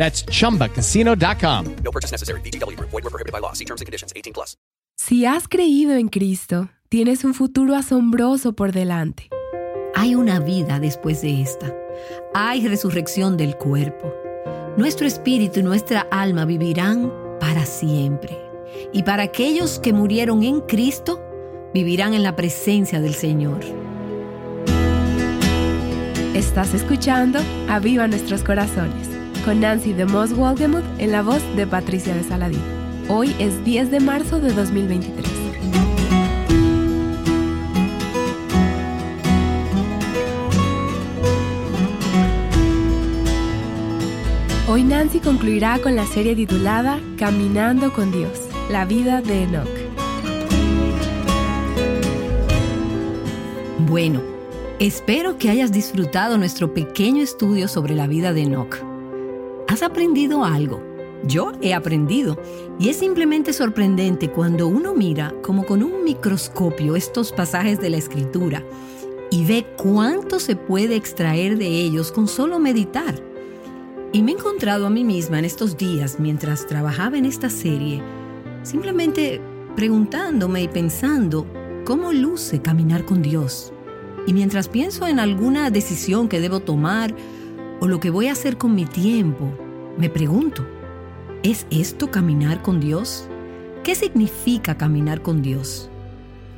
That's chumbacasino.com. No purchase necessary. VGW Group. Void were prohibited by law. See terms and conditions. 18 plus. Si has creído en Cristo, tienes un futuro asombroso por delante. Hay una vida después de esta. Hay resurrección del cuerpo. Nuestro espíritu y nuestra alma vivirán para siempre. Y para aquellos que murieron en Cristo, vivirán en la presencia del Señor. Estás escuchando Aviva Nuestros Corazones con Nancy de Moss Wolgemuth en la voz de Patricia de Saladín. Hoy es 10 de marzo de 2023. Hoy Nancy concluirá con la serie titulada Caminando con Dios, la vida de Enoch. Bueno, espero que hayas disfrutado nuestro pequeño estudio sobre la vida de Enoch. ¿Has aprendido algo? Yo he aprendido y es simplemente sorprendente cuando uno mira como con un microscopio estos pasajes de la escritura y ve cuánto se puede extraer de ellos con solo meditar. Y me he encontrado a mí misma en estos días mientras trabajaba en esta serie, simplemente preguntándome y pensando cómo luce caminar con Dios. Y mientras pienso en alguna decisión que debo tomar o lo que voy a hacer con mi tiempo, me pregunto, ¿es esto caminar con Dios? ¿Qué significa caminar con Dios?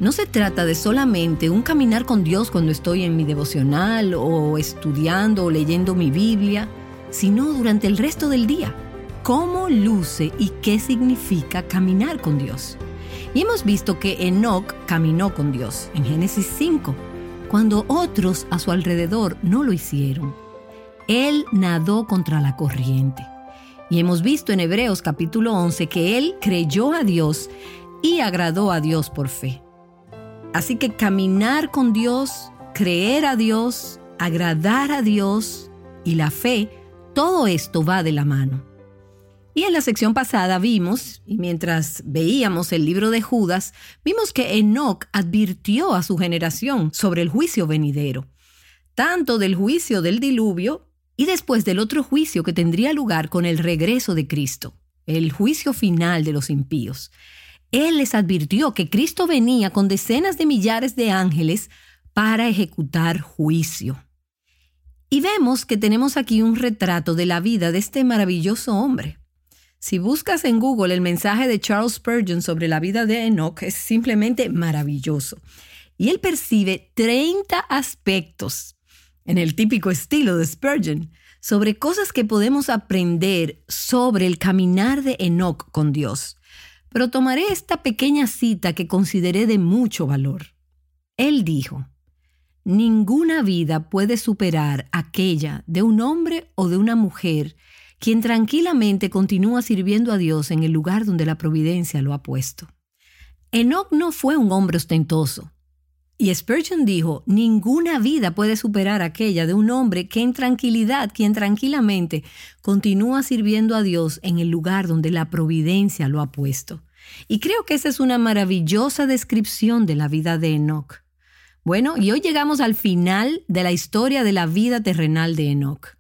No se trata de solamente un caminar con Dios cuando estoy en mi devocional o estudiando o leyendo mi Biblia, sino durante el resto del día. ¿Cómo luce y qué significa caminar con Dios? Y hemos visto que Enoch caminó con Dios en Génesis 5, cuando otros a su alrededor no lo hicieron. Él nadó contra la corriente. Y hemos visto en Hebreos capítulo 11 que él creyó a Dios y agradó a Dios por fe. Así que caminar con Dios, creer a Dios, agradar a Dios y la fe, todo esto va de la mano. Y en la sección pasada vimos, y mientras veíamos el libro de Judas, vimos que Enoch advirtió a su generación sobre el juicio venidero, tanto del juicio del diluvio y después del otro juicio que tendría lugar con el regreso de Cristo, el juicio final de los impíos. Él les advirtió que Cristo venía con decenas de millares de ángeles para ejecutar juicio. Y vemos que tenemos aquí un retrato de la vida de este maravilloso hombre. Si buscas en Google el mensaje de Charles Spurgeon sobre la vida de Enoch, es simplemente maravilloso. Y él percibe 30 aspectos, en el típico estilo de Spurgeon, sobre cosas que podemos aprender sobre el caminar de Enoch con Dios. Pero tomaré esta pequeña cita que consideré de mucho valor. Él dijo, Ninguna vida puede superar aquella de un hombre o de una mujer quien tranquilamente continúa sirviendo a Dios en el lugar donde la providencia lo ha puesto. Enoch no fue un hombre ostentoso. Y Spurgeon dijo, ninguna vida puede superar aquella de un hombre que en tranquilidad, quien tranquilamente continúa sirviendo a Dios en el lugar donde la providencia lo ha puesto. Y creo que esa es una maravillosa descripción de la vida de Enoch. Bueno, y hoy llegamos al final de la historia de la vida terrenal de Enoch.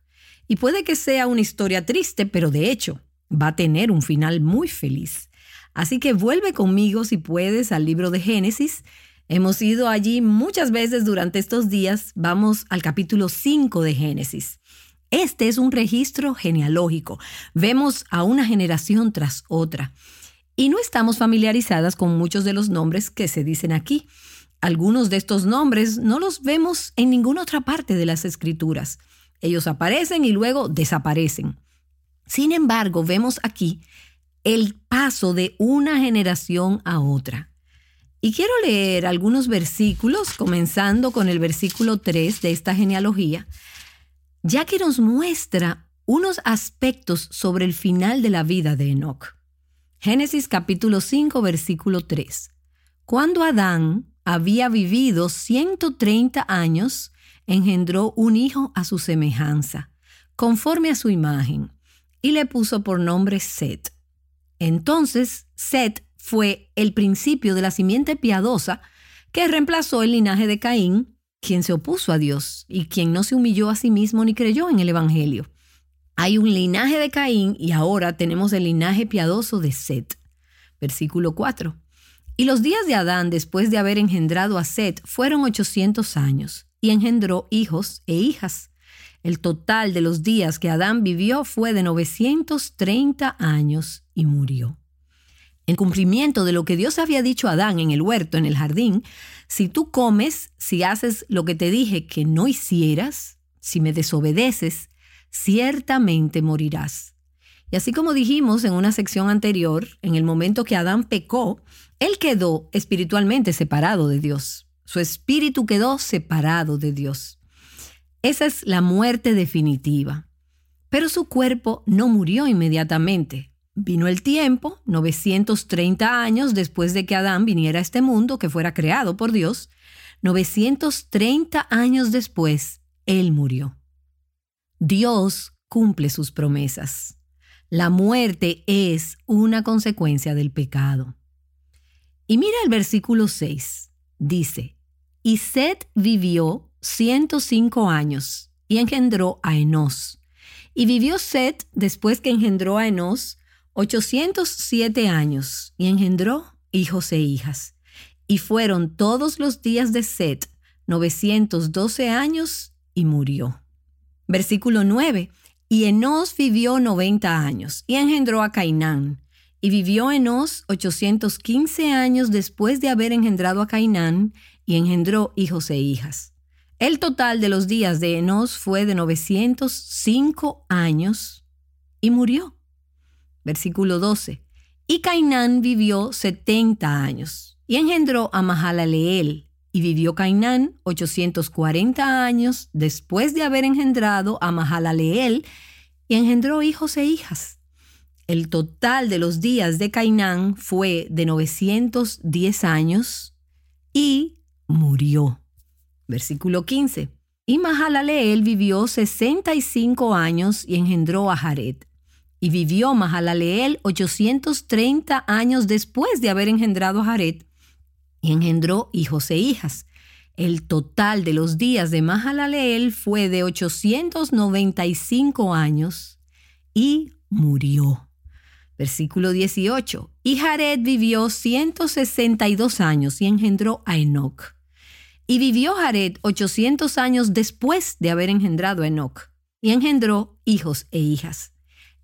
Y puede que sea una historia triste, pero de hecho va a tener un final muy feliz. Así que vuelve conmigo si puedes al libro de Génesis. Hemos ido allí muchas veces durante estos días. Vamos al capítulo 5 de Génesis. Este es un registro genealógico. Vemos a una generación tras otra. Y no estamos familiarizadas con muchos de los nombres que se dicen aquí. Algunos de estos nombres no los vemos en ninguna otra parte de las escrituras. Ellos aparecen y luego desaparecen. Sin embargo, vemos aquí el paso de una generación a otra. Y quiero leer algunos versículos, comenzando con el versículo 3 de esta genealogía, ya que nos muestra unos aspectos sobre el final de la vida de Enoch. Génesis capítulo 5, versículo 3. Cuando Adán había vivido 130 años, engendró un hijo a su semejanza, conforme a su imagen, y le puso por nombre Set. Entonces, Set fue el principio de la simiente piadosa que reemplazó el linaje de Caín, quien se opuso a Dios y quien no se humilló a sí mismo ni creyó en el Evangelio. Hay un linaje de Caín y ahora tenemos el linaje piadoso de Set. Versículo 4. Y los días de Adán después de haber engendrado a Set fueron 800 años, y engendró hijos e hijas. El total de los días que Adán vivió fue de 930 años y murió. En cumplimiento de lo que Dios había dicho a Adán en el huerto, en el jardín, si tú comes, si haces lo que te dije que no hicieras, si me desobedeces, ciertamente morirás. Y así como dijimos en una sección anterior, en el momento que Adán pecó, él quedó espiritualmente separado de Dios. Su espíritu quedó separado de Dios. Esa es la muerte definitiva. Pero su cuerpo no murió inmediatamente. Vino el tiempo, 930 años después de que Adán viniera a este mundo que fuera creado por Dios, 930 años después, Él murió. Dios cumple sus promesas. La muerte es una consecuencia del pecado. Y mira el versículo 6. Dice, y Set vivió 105 años y engendró a Enos. Y vivió Set después que engendró a Enos 807 años y engendró hijos e hijas. Y fueron todos los días de Set 912 años y murió. Versículo 9. Y Enos vivió 90 años y engendró a Cainán. Y vivió Enos 815 años después de haber engendrado a Cainán y engendró hijos e hijas. El total de los días de Enos fue de 905 años y murió. Versículo 12. Y Cainán vivió 70 años y engendró a Mahalaleel. Y vivió Cainán 840 años después de haber engendrado a Mahalaleel y engendró hijos e hijas. El total de los días de Cainán fue de 910 años y murió. Versículo 15. Y Mahalaleel vivió 65 años y engendró a Jared. Y vivió Mahalaleel 830 años después de haber engendrado a Jared y engendró hijos e hijas. El total de los días de Mahalaleel fue de 895 años y murió. Versículo 18. Y Jared vivió 162 años y engendró a Enoch. Y vivió Jared 800 años después de haber engendrado a Enoch, y engendró hijos e hijas.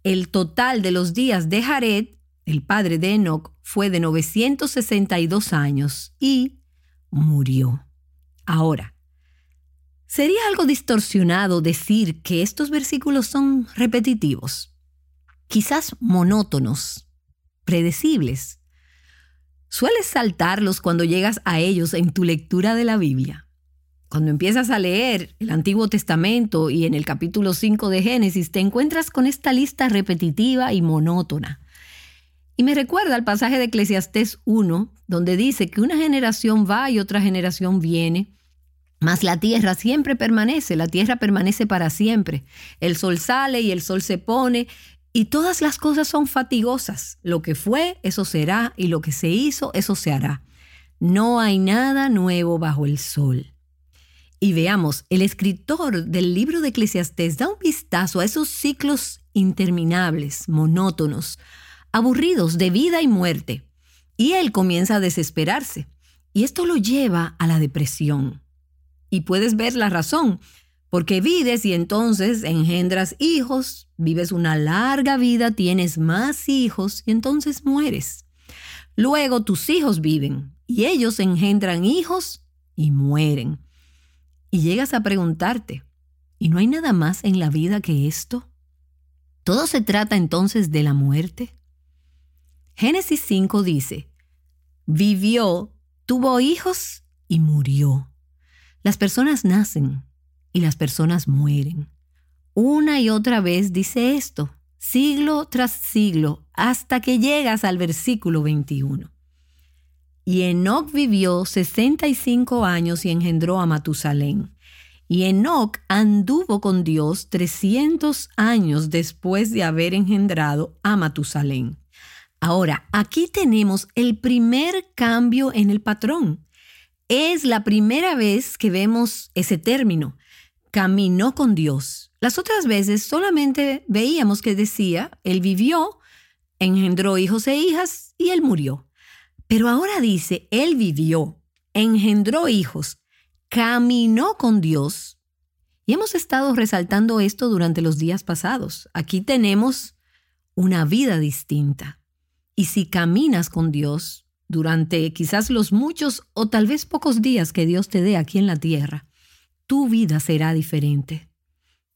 El total de los días de Jared, el padre de Enoch, fue de 962 años y murió. Ahora, sería algo distorsionado decir que estos versículos son repetitivos quizás monótonos, predecibles. Sueles saltarlos cuando llegas a ellos en tu lectura de la Biblia. Cuando empiezas a leer el Antiguo Testamento y en el capítulo 5 de Génesis te encuentras con esta lista repetitiva y monótona. Y me recuerda al pasaje de Eclesiastés 1, donde dice que una generación va y otra generación viene, mas la tierra siempre permanece, la tierra permanece para siempre. El sol sale y el sol se pone, Y todas las cosas son fatigosas. Lo que fue, eso será, y lo que se hizo, eso se hará. No hay nada nuevo bajo el sol. Y veamos, el escritor del libro de Eclesiastés da un vistazo a esos ciclos interminables, monótonos, aburridos de vida y muerte. Y él comienza a desesperarse. Y esto lo lleva a la depresión. Y puedes ver la razón, porque vives y entonces engendras hijos, vives una larga vida, tienes más hijos y entonces mueres. Luego tus hijos viven y ellos engendran hijos y mueren. Y llegas a preguntarte, ¿y no hay nada más en la vida que esto? ¿Todo se trata entonces de la muerte? Génesis 5 dice, vivió, tuvo hijos y murió. Las personas nacen y las personas mueren. Una y otra vez dice esto, siglo tras siglo, hasta que llegas al versículo 21. Y Enoc vivió 65 años y engendró a Matusalén. Y Enoc anduvo con Dios 300 años después de haber engendrado a Matusalén. Ahora, aquí tenemos el primer cambio en el patrón. Es la primera vez que vemos ese término. Caminó con Dios. Las otras veces solamente veíamos que decía, Él vivió, engendró hijos e hijas y Él murió. Pero ahora dice, Él vivió, engendró hijos, caminó con Dios. Y hemos estado resaltando esto durante los días pasados. Aquí tenemos una vida distinta. Y si caminas con Dios durante quizás los muchos o tal vez pocos días que Dios te dé aquí en la tierra, tu vida será diferente.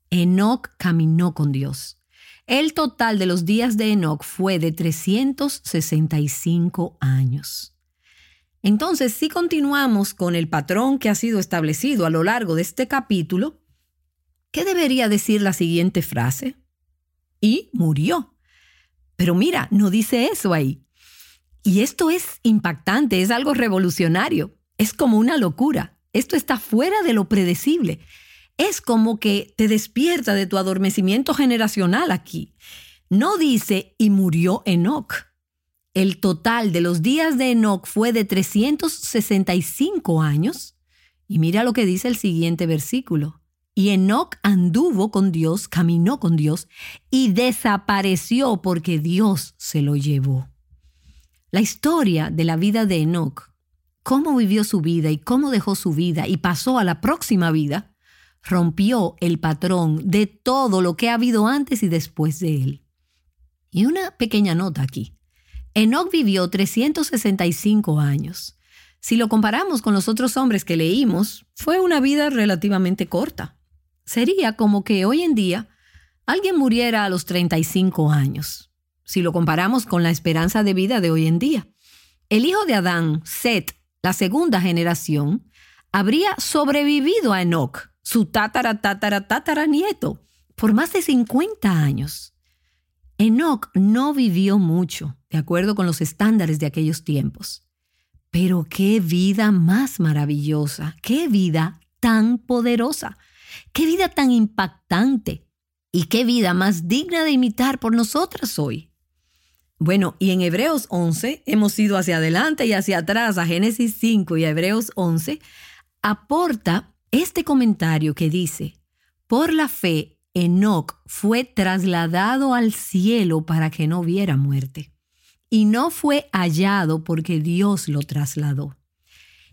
Enoc caminó con Dios. El total de los días de Enoch fue de 365 años. Entonces, si continuamos con el patrón que ha sido establecido a lo largo de este capítulo, ¿qué debería decir la siguiente frase? Y murió. Pero mira, no dice eso ahí. Y esto es impactante, es algo revolucionario, es como una locura. Esto está fuera de lo predecible es como que te despierta de tu adormecimiento generacional aquí. No dice y murió Enoch. El total de los días de Enoch fue de 365 años. Y mira lo que dice el siguiente versículo. Y Enoch anduvo con Dios, caminó con Dios y desapareció porque Dios se lo llevó. La historia de la vida de Enoch, cómo vivió su vida y cómo dejó su vida y pasó a la próxima vida, rompió el patrón de todo lo que ha habido antes y después de él. Y una pequeña nota aquí. Enoch vivió 365 años. Si lo comparamos con los otros hombres que leímos, fue una vida relativamente corta. Sería como que hoy en día alguien muriera a los 35 años, si lo comparamos con la esperanza de vida de hoy en día. El hijo de Adán, Set, la segunda generación, habría sobrevivido a Enoch su tatara, tatara, tatara nieto por más de 50 años. Enoch no vivió mucho, de acuerdo con los estándares de aquellos tiempos. Pero qué vida más maravillosa, qué vida tan poderosa, qué vida tan impactante y qué vida más digna de imitar por nosotras hoy. Bueno, y en Hebreos 11 hemos ido hacia adelante y hacia atrás a Génesis 5 y a Hebreos 11, aporta este comentario que dice, por la fe, Enoc fue trasladado al cielo para que no viera muerte, y no fue hallado porque Dios lo trasladó.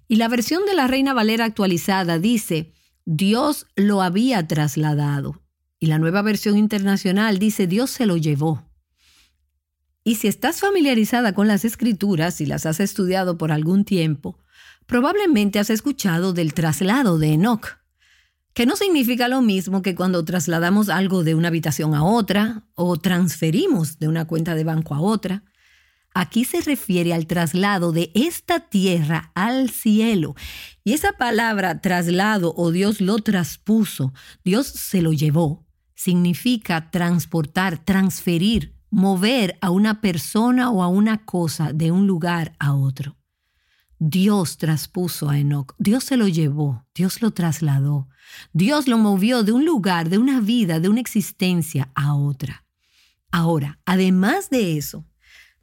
Y la versión de la Reina Valera actualizada dice, Dios lo había trasladado. Y la nueva versión internacional dice, Dios se lo llevó. Y si estás familiarizada con las escrituras y las has estudiado por algún tiempo, Probablemente has escuchado del traslado de Enoch, que no significa lo mismo que cuando trasladamos algo de una habitación a otra o transferimos de una cuenta de banco a otra. Aquí se refiere al traslado de esta tierra al cielo. Y esa palabra traslado o Dios lo traspuso, Dios se lo llevó, significa transportar, transferir, mover a una persona o a una cosa de un lugar a otro. Dios traspuso a Enoch, Dios se lo llevó, Dios lo trasladó, Dios lo movió de un lugar, de una vida, de una existencia a otra. Ahora, además de eso,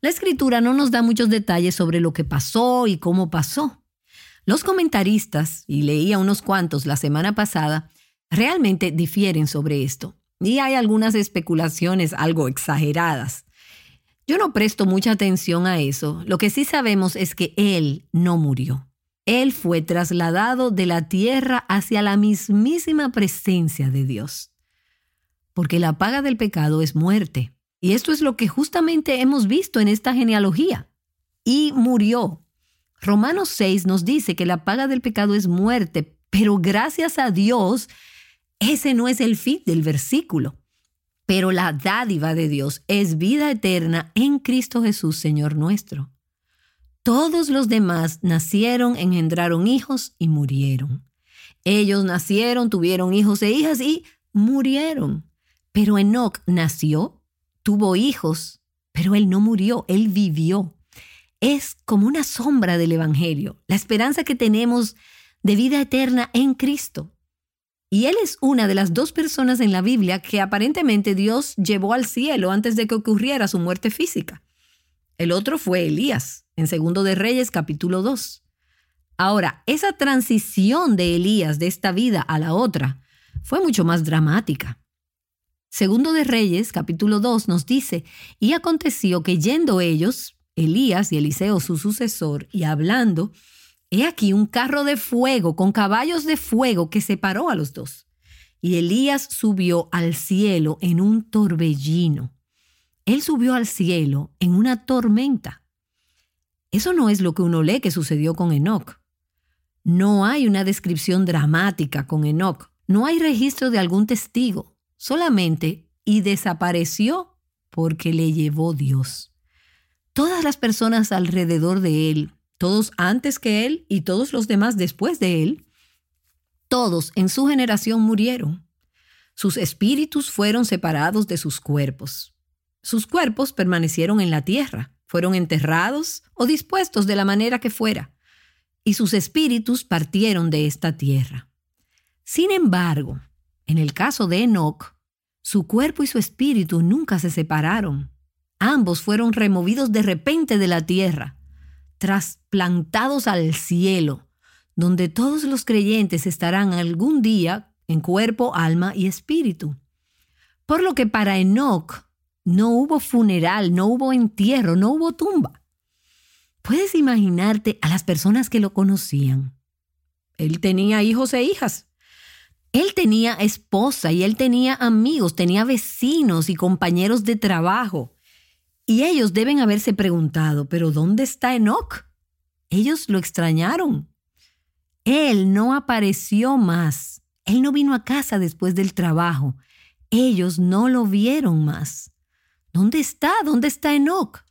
la escritura no nos da muchos detalles sobre lo que pasó y cómo pasó. Los comentaristas, y leía unos cuantos la semana pasada, realmente difieren sobre esto. Y hay algunas especulaciones algo exageradas. Yo no presto mucha atención a eso. Lo que sí sabemos es que Él no murió. Él fue trasladado de la tierra hacia la mismísima presencia de Dios. Porque la paga del pecado es muerte. Y esto es lo que justamente hemos visto en esta genealogía. Y murió. Romanos 6 nos dice que la paga del pecado es muerte, pero gracias a Dios, ese no es el fin del versículo. Pero la dádiva de Dios es vida eterna en Cristo Jesús, Señor nuestro. Todos los demás nacieron, engendraron hijos y murieron. Ellos nacieron, tuvieron hijos e hijas y murieron. Pero Enoch nació, tuvo hijos, pero él no murió, él vivió. Es como una sombra del Evangelio, la esperanza que tenemos de vida eterna en Cristo. Y él es una de las dos personas en la Biblia que aparentemente Dios llevó al cielo antes de que ocurriera su muerte física. El otro fue Elías, en Segundo de Reyes capítulo 2. Ahora, esa transición de Elías de esta vida a la otra fue mucho más dramática. Segundo de Reyes, capítulo 2, nos dice, y aconteció que yendo ellos, Elías y Eliseo su sucesor, y hablando, aquí un carro de fuego con caballos de fuego que separó a los dos. Y Elías subió al cielo en un torbellino. Él subió al cielo en una tormenta. Eso no es lo que uno lee que sucedió con Enoch. No hay una descripción dramática con Enoch. No hay registro de algún testigo solamente y desapareció porque le llevó Dios. Todas las personas alrededor de él, todos antes que él y todos los demás después de él, todos en su generación murieron. Sus espíritus fueron separados de sus cuerpos. Sus cuerpos permanecieron en la tierra, fueron enterrados o dispuestos de la manera que fuera, y sus espíritus partieron de esta tierra. Sin embargo, en el caso de Enoch, su cuerpo y su espíritu nunca se separaron. Ambos fueron removidos de repente de la tierra, trasplantados al cielo, donde todos los creyentes estarán algún día en cuerpo, alma y espíritu. Por lo que para Enoch no hubo funeral, no hubo entierro, no hubo tumba. Puedes imaginarte a las personas que lo conocían. Él tenía hijos e hijas. Él tenía esposa y él tenía amigos, tenía vecinos y compañeros de trabajo. Y ellos deben haberse preguntado, pero ¿dónde está Enoch? Ellos lo extrañaron. Él no apareció más. Él no vino a casa después del trabajo. Ellos no lo vieron más. ¿Dónde está? ¿Dónde está Enoch?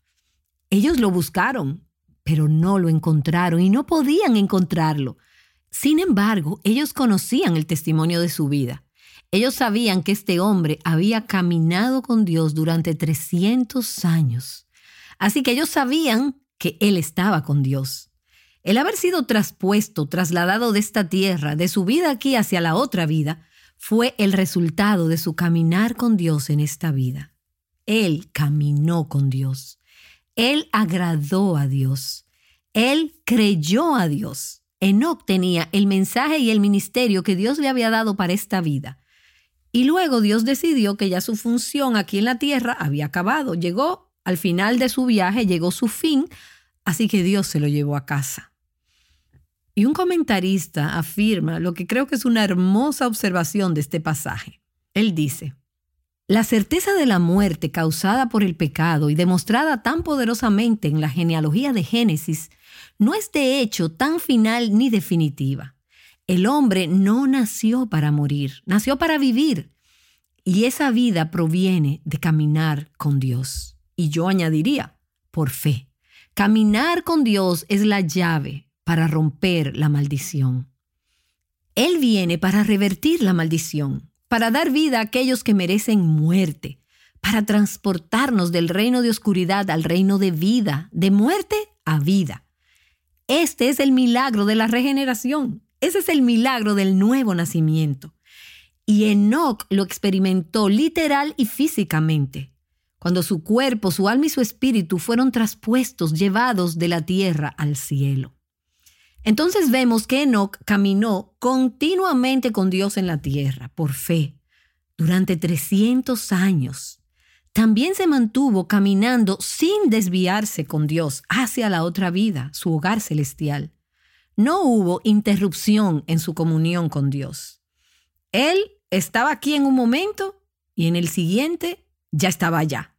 Ellos lo buscaron, pero no lo encontraron y no podían encontrarlo sin embargo, ellos conocían el testimonio de su vida. Ellos sabían que este hombre había caminado con Dios durante 300 años. Así que ellos sabían que él estaba con Dios. El haber sido traspuesto, trasladado de esta tierra, de su vida aquí hacia la otra vida, fue el resultado de su caminar con Dios en esta vida. Él caminó con Dios. Él agradó a Dios. Él creyó a Dios. Enoch tenía el mensaje y el ministerio que Dios le había dado para esta vida. Y luego Dios decidió que ya su función aquí en la tierra había acabado. Llegó al final de su viaje, llegó su fin, así que Dios se lo llevó a casa. Y un comentarista afirma lo que creo que es una hermosa observación de este pasaje. Él dice, la certeza de la muerte causada por el pecado y demostrada tan poderosamente en la genealogía de Génesis no es de hecho tan final ni definitiva. El hombre no nació para morir, nació para vivir. Y esa vida proviene de caminar con Dios. Y yo añadiría, por fe. Caminar con Dios es la llave para romper la maldición. Él viene para revertir la maldición, para dar vida a aquellos que merecen muerte, para transportarnos del reino de oscuridad al reino de vida, de muerte a vida. Este es el milagro de la regeneración. Ese es el milagro del nuevo nacimiento. Y Enoch lo experimentó literal y físicamente. cuando su cuerpo, su alma y su espíritu fueron traspuestos, llevados de la tierra al cielo. Entonces vemos que Enoch caminó continuamente con Dios en la tierra, por fe, durante 300 años. También se mantuvo caminando sin desviarse con Dios hacia la otra vida, su hogar celestial. No hubo interrupción en su comunión con Dios. Él estaba aquí en un momento y en el siguiente ya estaba allá.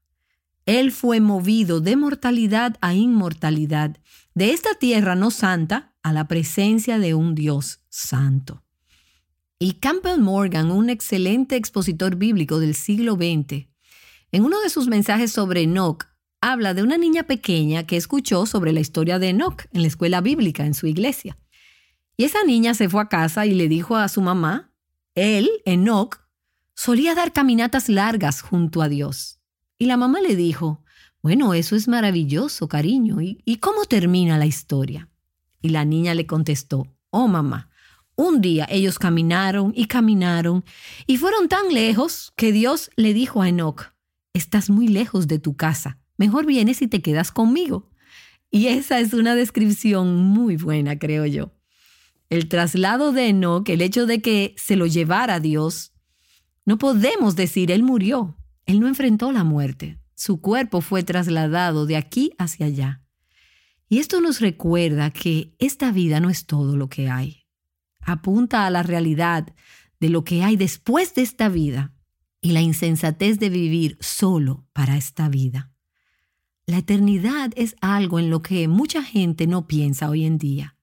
Él fue movido de mortalidad a inmortalidad, de esta tierra no santa a la presencia de un Dios santo. Y Campbell Morgan, un excelente expositor bíblico del siglo XX, en uno de sus mensajes sobre Enoch, habla de una niña pequeña que escuchó sobre la historia de Enoch en la escuela bíblica en su iglesia. Y esa niña se fue a casa y le dijo a su mamá, él, Enoch, solía dar caminatas largas junto a Dios. Y la mamá le dijo, bueno, eso es maravilloso, cariño. ¿Y, ¿Y, cómo termina la historia? Y la niña le contestó, oh mamá, un día ellos caminaron y caminaron y fueron tan lejos que Dios le dijo a Enoch, estás muy lejos de tu casa, mejor vienes y te quedas conmigo. Y esa es una descripción muy buena, creo yo. El traslado de Enoch, el hecho de que se lo llevara Dios, no podemos decir él murió. Él no enfrentó la muerte. Su cuerpo fue trasladado de aquí hacia allá. Y esto nos recuerda que esta vida no es todo lo que hay. Apunta a la realidad de lo que hay después de esta vida y la insensatez de vivir solo para esta vida. La eternidad es algo en lo que mucha gente no piensa hoy en día.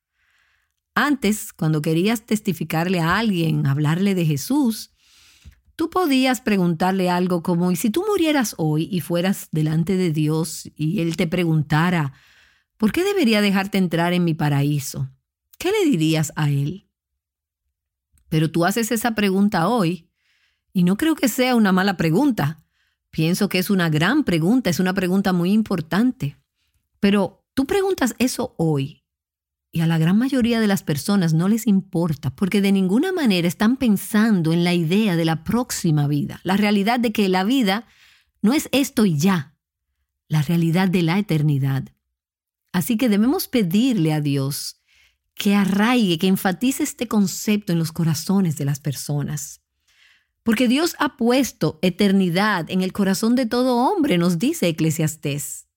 Antes, cuando querías testificarle a alguien, hablarle de Jesús, tú podías preguntarle algo como, ¿y si tú murieras hoy y fueras delante de Dios y Él te preguntara, ¿por qué debería dejarte entrar en mi paraíso? ¿Qué le dirías a Él? Pero tú haces esa pregunta hoy y no creo que sea una mala pregunta. Pienso que es una gran pregunta, es una pregunta muy importante. Pero tú preguntas eso hoy y a la gran mayoría de las personas no les importa porque de ninguna manera están pensando en la idea de la próxima vida, la realidad de que la vida no es esto y ya, la realidad de la eternidad. Así que debemos pedirle a Dios que arraigue, que enfatice este concepto en los corazones de las personas. Porque Dios ha puesto eternidad en el corazón de todo hombre, nos dice Eclesiastés.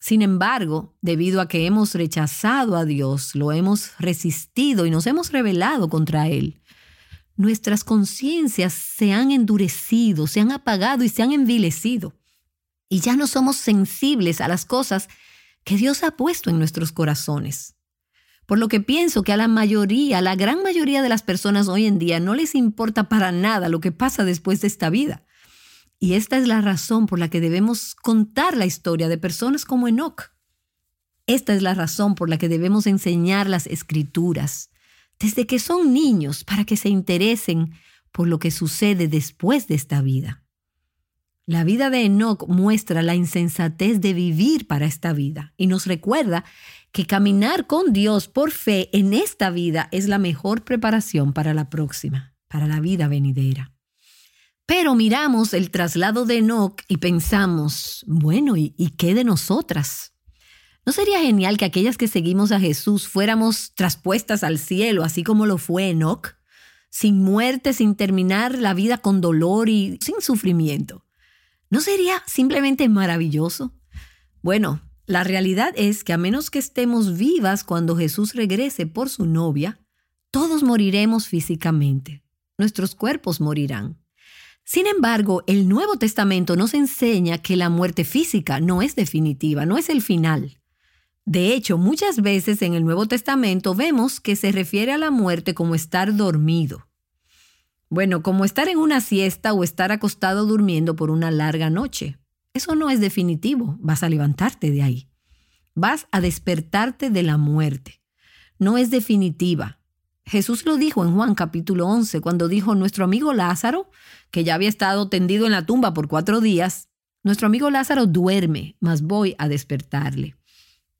Sin embargo, debido a que hemos rechazado a Dios, lo hemos resistido y nos hemos rebelado contra Él, nuestras conciencias se han endurecido, se han apagado y se han envilecido. Y ya no somos sensibles a las cosas que Dios ha puesto en nuestros corazones. Por lo que pienso que a la mayoría, a la gran mayoría de las personas hoy en día no les importa para nada lo que pasa después de esta vida. Y esta es la razón por la que debemos contar la historia de personas como Enoch. Esta es la razón por la que debemos enseñar las escrituras desde que son niños para que se interesen por lo que sucede después de esta vida. La vida de Enoch muestra la insensatez de vivir para esta vida y nos recuerda que caminar con Dios por fe en esta vida es la mejor preparación para la próxima, para la vida venidera. Pero miramos el traslado de Enoch y pensamos, bueno, ¿y, ¿y, qué de nosotras? ¿No sería genial que aquellas que seguimos a Jesús fuéramos traspuestas al cielo, así como lo fue Enoch? Sin muerte, sin terminar la vida con dolor y sin sufrimiento. ¿No sería simplemente maravilloso? Bueno, la realidad es que a menos que estemos vivas cuando Jesús regrese por su novia, todos moriremos físicamente. Nuestros cuerpos morirán. Sin embargo, el Nuevo Testamento nos enseña que la muerte física no es definitiva, no es el final. De hecho, muchas veces en el Nuevo Testamento vemos que se refiere a la muerte como estar dormido. Bueno, como estar en una siesta o estar acostado durmiendo por una larga noche. Eso no es definitivo, vas a levantarte de ahí. Vas a despertarte de la muerte. No es definitiva. Jesús lo dijo en Juan capítulo 11, cuando dijo nuestro amigo Lázaro, que ya había estado tendido en la tumba por cuatro días, nuestro amigo Lázaro duerme, mas voy a despertarle.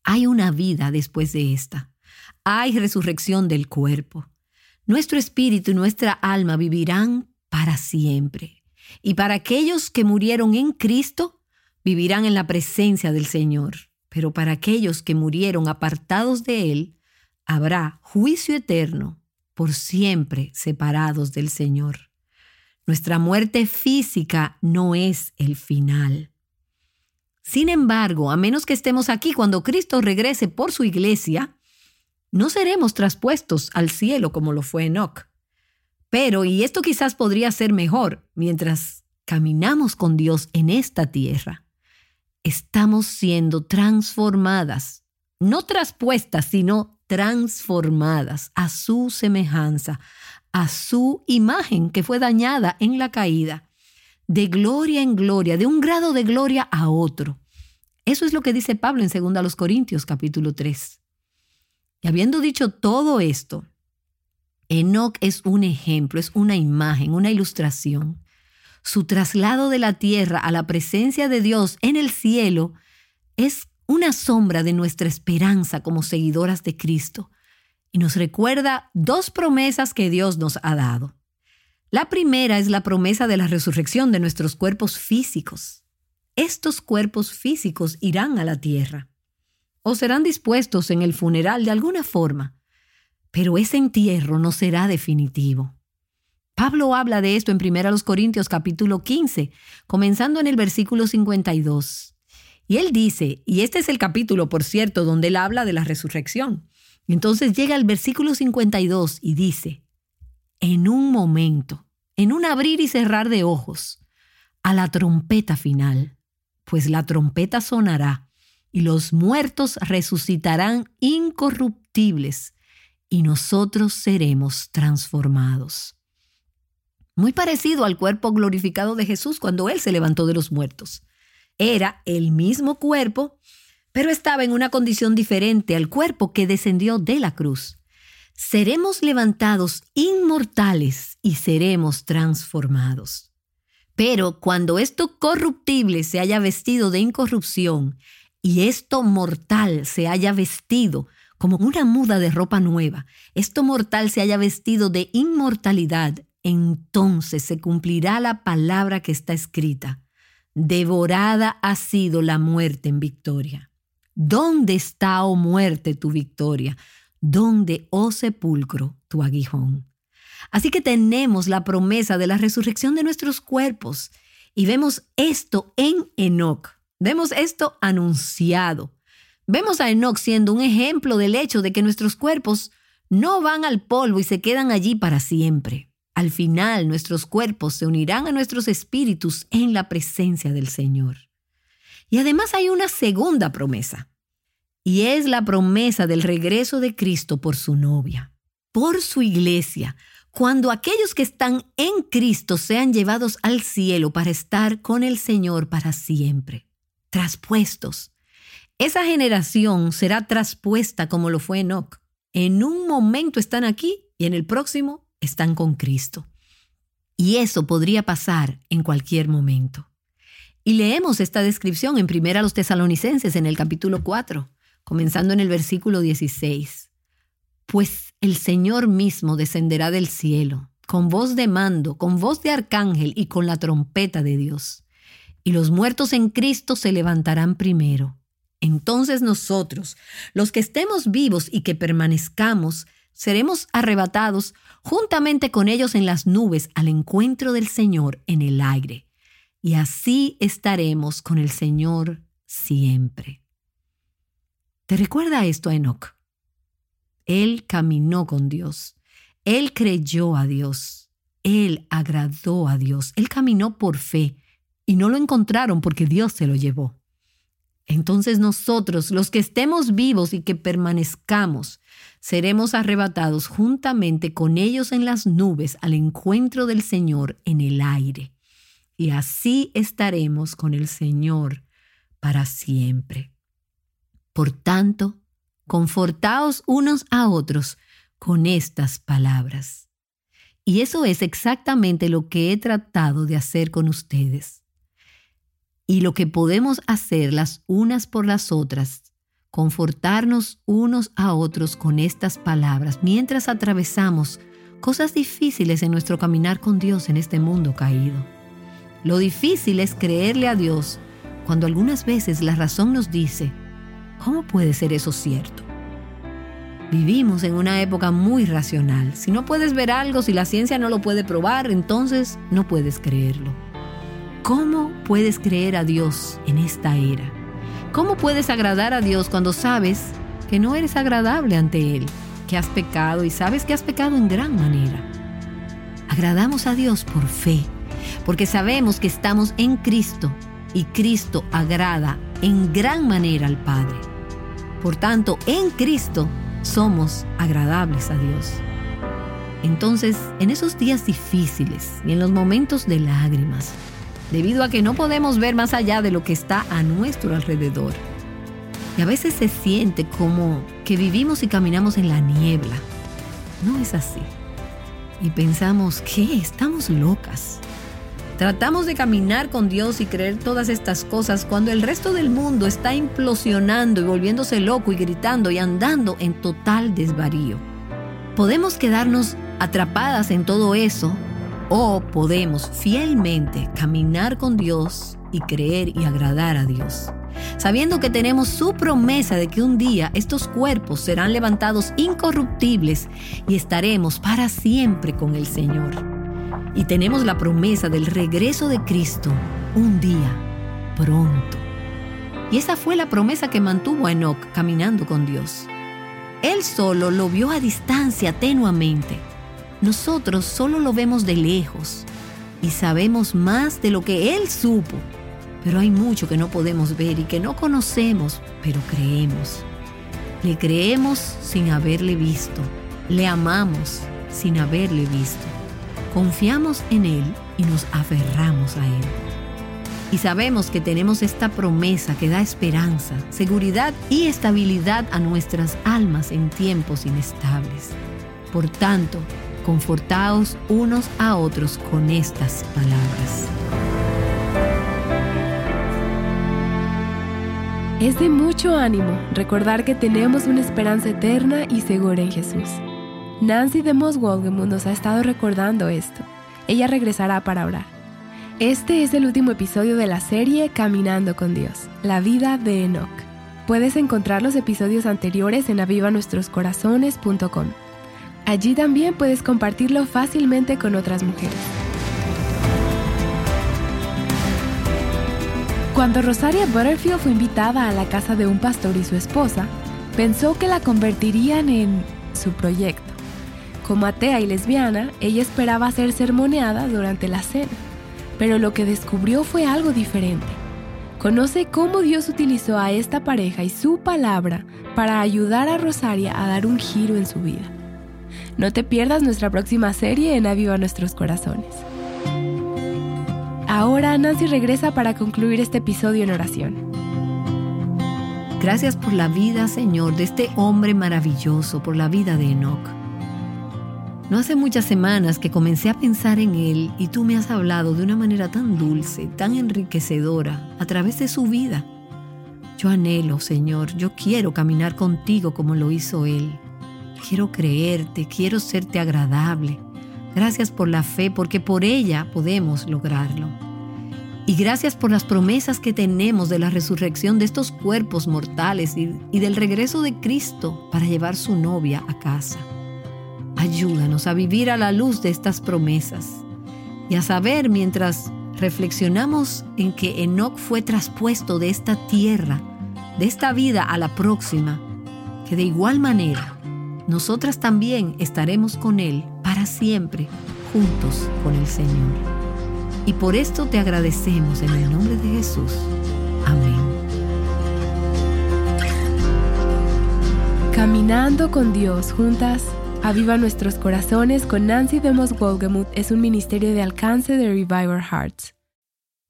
Hay una vida después de esta. Hay resurrección del cuerpo. Nuestro espíritu y nuestra alma vivirán para siempre. Y para aquellos que murieron en Cristo, vivirán en la presencia del Señor. Pero para aquellos que murieron apartados de Él, habrá juicio eterno, por siempre separados del Señor. Nuestra muerte física no es el final. Sin embargo, a menos que estemos aquí cuando Cristo regrese por su iglesia, no seremos traspuestos al cielo como lo fue Enoch. Pero, y esto quizás podría ser mejor, mientras caminamos con Dios en esta tierra, estamos siendo transformadas, no traspuestas, sino transformadas a su semejanza, a su imagen que fue dañada en la caída, de gloria en gloria, de un grado de gloria a otro. Eso es lo que dice Pablo en 2 Corintios capítulo 3. Y habiendo dicho todo esto, Enoch es un ejemplo, es una imagen, una ilustración. Su traslado de la tierra a la presencia de Dios en el cielo es una sombra de nuestra esperanza como seguidoras de Cristo y nos recuerda dos promesas que Dios nos ha dado. La primera es la promesa de la resurrección de nuestros cuerpos físicos. Estos cuerpos físicos irán a la tierra o serán dispuestos en el funeral de alguna forma pero ese entierro no será definitivo. Pablo habla de esto en 1 Corintios capítulo 15, comenzando en el versículo 52. Y él dice, y este es el capítulo, por cierto, donde él habla de la resurrección. Entonces llega al versículo 52 y dice, en un momento, en un abrir y cerrar de ojos, a la trompeta final, pues la trompeta sonará y los muertos resucitarán incorruptibles y nosotros seremos transformados. Muy parecido al cuerpo glorificado de Jesús cuando Él se levantó de los muertos. Era el mismo cuerpo, pero estaba en una condición diferente al cuerpo que descendió de la cruz. Seremos levantados inmortales y seremos transformados. Pero cuando esto corruptible se haya vestido de incorrupción y esto mortal se haya vestido como una muda de ropa nueva, esto mortal se haya vestido de inmortalidad, entonces se cumplirá la palabra que está escrita. Devorada ha sido la muerte en victoria. ¿Dónde está, oh muerte, tu victoria? ¿Dónde, oh sepulcro, tu aguijón? Así que tenemos la promesa de la resurrección de nuestros cuerpos y vemos esto en Enoch. Vemos esto anunciado. Vemos a Enoch siendo un ejemplo del hecho de que nuestros cuerpos no van al polvo y se quedan allí para siempre. Al final nuestros cuerpos se unirán a nuestros espíritus en la presencia del Señor. Y además hay una segunda promesa, y es la promesa del regreso de Cristo por su novia, por su iglesia, cuando aquellos que están en Cristo sean llevados al cielo para estar con el Señor para siempre, traspuestos esa generación será traspuesta como lo fue Enoch. En un momento están aquí y en el próximo están con Cristo. Y eso podría pasar en cualquier momento. Y leemos esta descripción en primera a los tesalonicenses en el capítulo 4, comenzando en el versículo 16. Pues el Señor mismo descenderá del cielo, con voz de mando, con voz de arcángel y con la trompeta de Dios. Y los muertos en Cristo se levantarán primero entonces nosotros, los que estemos vivos y que permanezcamos, seremos arrebatados juntamente con ellos en las nubes al encuentro del Señor en el aire. Y así estaremos con el Señor siempre. ¿Te recuerda esto, Enoch? Él caminó con Dios. Él creyó a Dios. Él agradó a Dios. Él caminó por fe y no lo encontraron porque Dios se lo llevó. Entonces nosotros, los que estemos vivos y que permanezcamos, seremos arrebatados juntamente con ellos en las nubes al encuentro del Señor en el aire. Y así estaremos con el Señor para siempre. Por tanto, confortaos unos a otros con estas palabras. Y eso es exactamente lo que he tratado de hacer con ustedes y lo que podemos hacer las unas por las otras, confortarnos unos a otros con estas palabras mientras atravesamos cosas difíciles en nuestro caminar con Dios en este mundo caído. Lo difícil es creerle a Dios cuando algunas veces la razón nos dice, ¿cómo puede ser eso cierto? Vivimos en una época muy racional. Si no puedes ver algo, si la ciencia no lo puede probar, entonces no puedes creerlo. ¿Cómo puedes creer a Dios en esta era? ¿Cómo puedes agradar a Dios cuando sabes que no eres agradable ante Él, que has pecado y sabes que has pecado en gran manera? Agradamos a Dios por fe, porque sabemos que estamos en Cristo y Cristo agrada en gran manera al Padre. Por tanto, en Cristo somos agradables a Dios. Entonces, en esos días difíciles y en los momentos de lágrimas, debido a que no podemos ver más allá de lo que está a nuestro alrededor, y a veces se siente como que vivimos y caminamos en la niebla. No es así. Y pensamos que estamos locas. Tratamos de caminar con Dios y creer todas estas cosas cuando el resto del mundo está implosionando y volviéndose loco y gritando y andando en total desvarío. Podemos quedarnos atrapadas en todo eso o podemos fielmente caminar con Dios y creer y agradar a Dios, sabiendo que tenemos su promesa de que un día estos cuerpos serán levantados incorruptibles y estaremos para siempre con el Señor y tenemos la promesa del regreso de Cristo un día pronto. Y esa fue la promesa que mantuvo a Enoch caminando con Dios. Él solo lo vio a distancia tenuamente. Nosotros solo lo vemos de lejos y sabemos más de lo que Él supo. Pero hay mucho que no podemos ver y que no conocemos, pero creemos. Le creemos sin haberle visto. Le amamos sin haberle visto. Confiamos en Él y nos aferramos a Él. Y sabemos que tenemos esta promesa que da esperanza, seguridad y estabilidad a nuestras almas en tiempos inestables. Por tanto, confortaos unos a otros con estas palabras. Es de mucho ánimo recordar que tenemos una esperanza eterna y segura en Jesús. Nancy de Moss nos ha estado recordando esto. Ella regresará para orar. Este es el último episodio de la serie Caminando con Dios, la vida de Enoch. Puedes encontrar los episodios anteriores en avivanuestroscorazones.com. Allí también puedes compartirlo fácilmente con otras mujeres. Cuando Rosaria Butterfield fue invitada a la casa de un pastor y su esposa, pensó que la convertirían en su proyecto. Como atea y lesbiana, ella esperaba ser sermoneada durante la cena, pero lo que descubrió fue algo diferente. Conoce cómo Dios utilizó a esta pareja y su palabra para ayudar a Rosaria a dar un giro en su vida. No te pierdas nuestra próxima serie en Aviva Nuestros Corazones. Ahora Nancy regresa para concluir este episodio en oración. Gracias por la vida, Señor, de este hombre maravilloso, por la vida de Enoch. No hace muchas semanas que comencé a pensar en Él y tú me has hablado de una manera tan dulce, tan enriquecedora, a través de su vida. Yo anhelo, Señor, yo quiero caminar contigo como lo hizo Él. Quiero creerte, quiero serte agradable. Gracias por la fe, porque por ella podemos lograrlo. Y gracias por las promesas que tenemos de la resurrección de estos cuerpos mortales y, del regreso de Cristo para llevar su novia a casa. Ayúdanos a vivir a la luz de estas promesas y a saber mientras reflexionamos en que Enoch fue traspuesto de esta tierra, de esta vida a la próxima, que de igual manera nosotras también estaremos con Él para siempre, juntos con el Señor. Y por esto te agradecemos en el nombre de Jesús. Amén. Caminando con Dios juntas Aviva Nuestros Corazones con Nancy Demos Wolgemuth es un ministerio de alcance de Revive Hearts.